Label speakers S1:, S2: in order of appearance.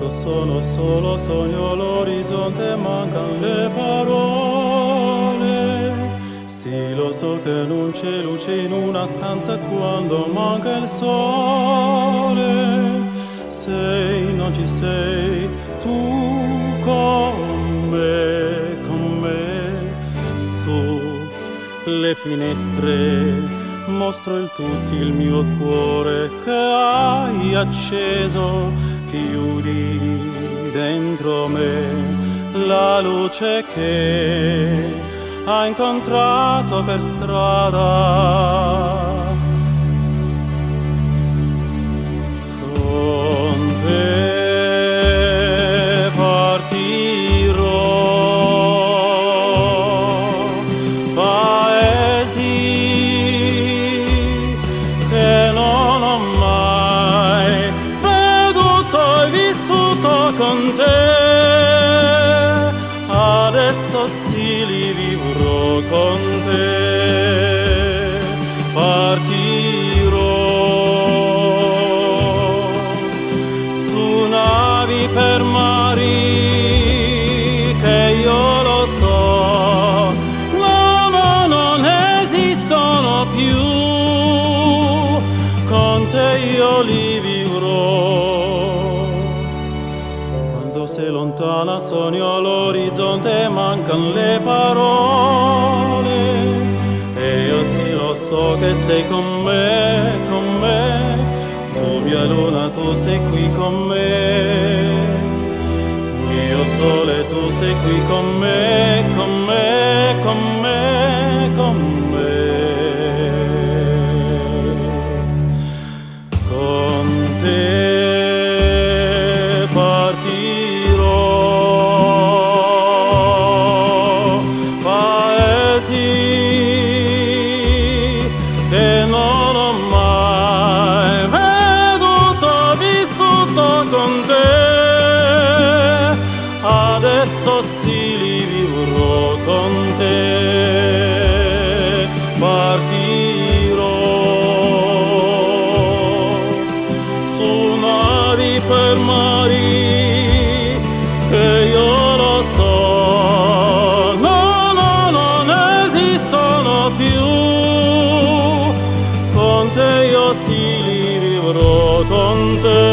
S1: Io sono solo sogno l'orizzonte, mancano le parole. Sì, lo so che non c'è luce in una stanza quando manca il sole. Sei, non ci sei, tu con me, con me, su le finestre mostro il tutti il mio cuore che hai acceso, chiudi dentro me la luce che hai incontrato per strada. con partirò su navi per mari che io lo so, no, no, non esistono più, con te io li vivrò. Sei lontana, sogno all'orizzonte, mancano le parole. So che sei con me, con me. Tu mia luna, tu sei qui con me. Mio sole, tu sei qui con me, con me, con me, soli vivrò con te. Partirò. Su navi per mari che io lo so. No no non esistono più. Con te io sì li vivrò con te.